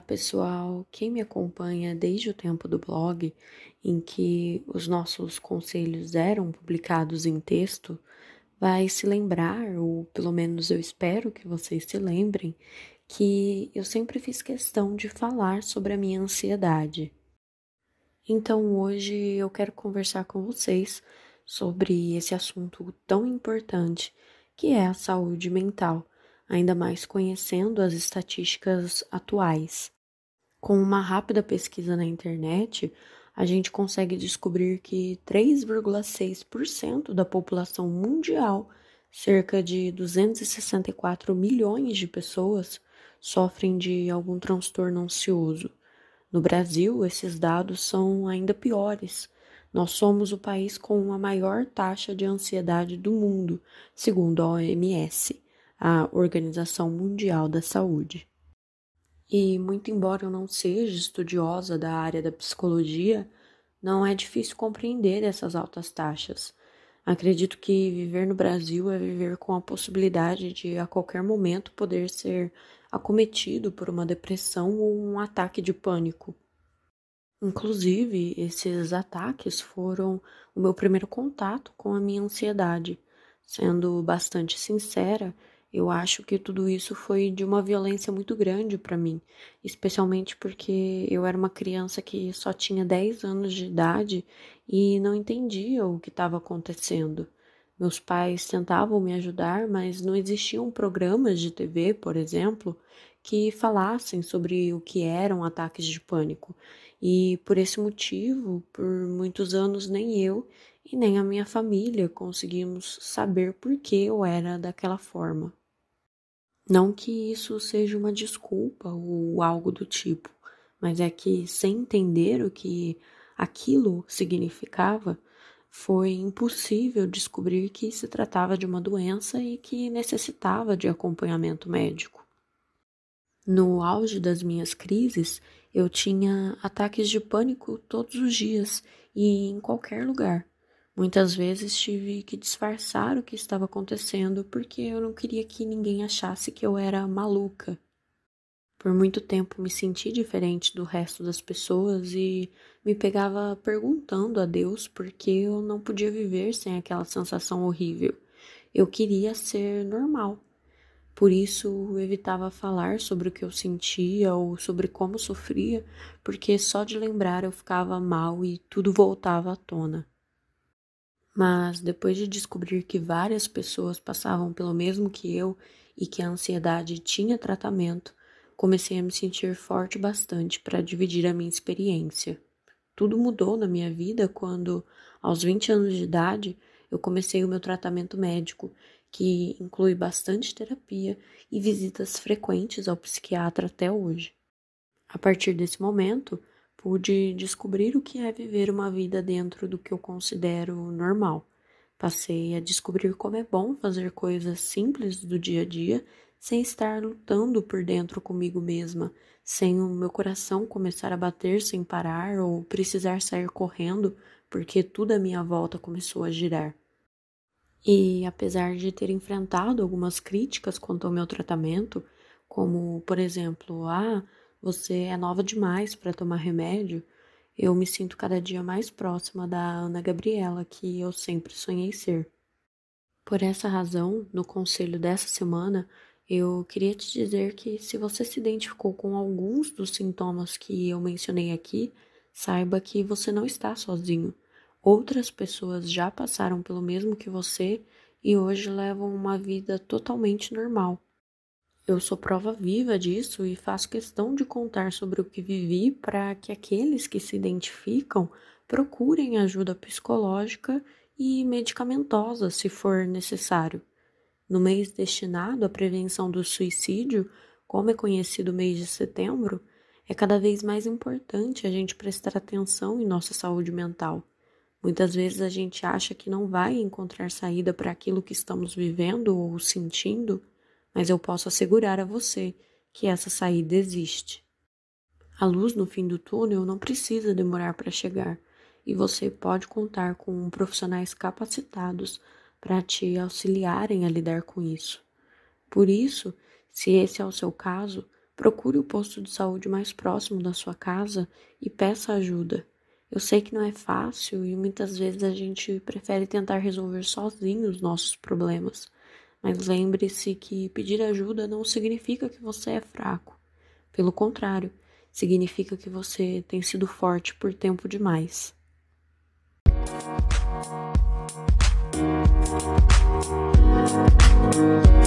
pessoal, quem me acompanha desde o tempo do blog, em que os nossos conselhos eram publicados em texto, vai se lembrar, ou pelo menos eu espero que vocês se lembrem, que eu sempre fiz questão de falar sobre a minha ansiedade. Então hoje eu quero conversar com vocês sobre esse assunto tão importante que é a saúde mental, ainda mais conhecendo as estatísticas atuais. Com uma rápida pesquisa na internet, a gente consegue descobrir que 3,6% da população mundial, cerca de 264 milhões de pessoas, sofrem de algum transtorno ansioso. No Brasil, esses dados são ainda piores. Nós somos o país com a maior taxa de ansiedade do mundo, segundo a OMS, a Organização Mundial da Saúde. E, muito embora eu não seja estudiosa da área da psicologia, não é difícil compreender essas altas taxas. Acredito que viver no Brasil é viver com a possibilidade de a qualquer momento poder ser acometido por uma depressão ou um ataque de pânico. Inclusive, esses ataques foram o meu primeiro contato com a minha ansiedade. Sendo bastante sincera, eu acho que tudo isso foi de uma violência muito grande para mim, especialmente porque eu era uma criança que só tinha 10 anos de idade e não entendia o que estava acontecendo. Meus pais tentavam me ajudar, mas não existiam programas de TV, por exemplo, que falassem sobre o que eram ataques de pânico. E por esse motivo, por muitos anos, nem eu e nem a minha família conseguimos saber por que eu era daquela forma. Não que isso seja uma desculpa ou algo do tipo, mas é que sem entender o que aquilo significava, foi impossível descobrir que se tratava de uma doença e que necessitava de acompanhamento médico. No auge das minhas crises, eu tinha ataques de pânico todos os dias e em qualquer lugar. Muitas vezes tive que disfarçar o que estava acontecendo porque eu não queria que ninguém achasse que eu era maluca. Por muito tempo me senti diferente do resto das pessoas e me pegava perguntando a Deus por que eu não podia viver sem aquela sensação horrível. Eu queria ser normal. Por isso evitava falar sobre o que eu sentia ou sobre como sofria, porque só de lembrar eu ficava mal e tudo voltava à tona. Mas depois de descobrir que várias pessoas passavam pelo mesmo que eu e que a ansiedade tinha tratamento, comecei a me sentir forte bastante para dividir a minha experiência. Tudo mudou na minha vida quando, aos 20 anos de idade, eu comecei o meu tratamento médico, que inclui bastante terapia e visitas frequentes ao psiquiatra até hoje. A partir desse momento, pude descobrir o que é viver uma vida dentro do que eu considero normal. Passei a descobrir como é bom fazer coisas simples do dia a dia sem estar lutando por dentro comigo mesma, sem o meu coração começar a bater sem parar ou precisar sair correndo porque tudo à minha volta começou a girar. E apesar de ter enfrentado algumas críticas quanto ao meu tratamento, como por exemplo, ah, você é nova demais para tomar remédio, eu me sinto cada dia mais próxima da Ana Gabriela que eu sempre sonhei ser. Por essa razão, no conselho dessa semana, eu queria te dizer que se você se identificou com alguns dos sintomas que eu mencionei aqui, saiba que você não está sozinho. Outras pessoas já passaram pelo mesmo que você e hoje levam uma vida totalmente normal. Eu sou prova viva disso e faço questão de contar sobre o que vivi para que aqueles que se identificam procurem ajuda psicológica e medicamentosa se for necessário. No mês destinado à prevenção do suicídio, como é conhecido o mês de setembro, é cada vez mais importante a gente prestar atenção em nossa saúde mental. Muitas vezes a gente acha que não vai encontrar saída para aquilo que estamos vivendo ou sentindo mas eu posso assegurar a você que essa saída existe. A luz no fim do túnel não precisa demorar para chegar e você pode contar com profissionais capacitados para te auxiliarem a lidar com isso. Por isso, se esse é o seu caso, Procure o posto de saúde mais próximo da sua casa e peça ajuda. Eu sei que não é fácil e muitas vezes a gente prefere tentar resolver sozinho os nossos problemas, mas lembre-se que pedir ajuda não significa que você é fraco. Pelo contrário, significa que você tem sido forte por tempo demais. Música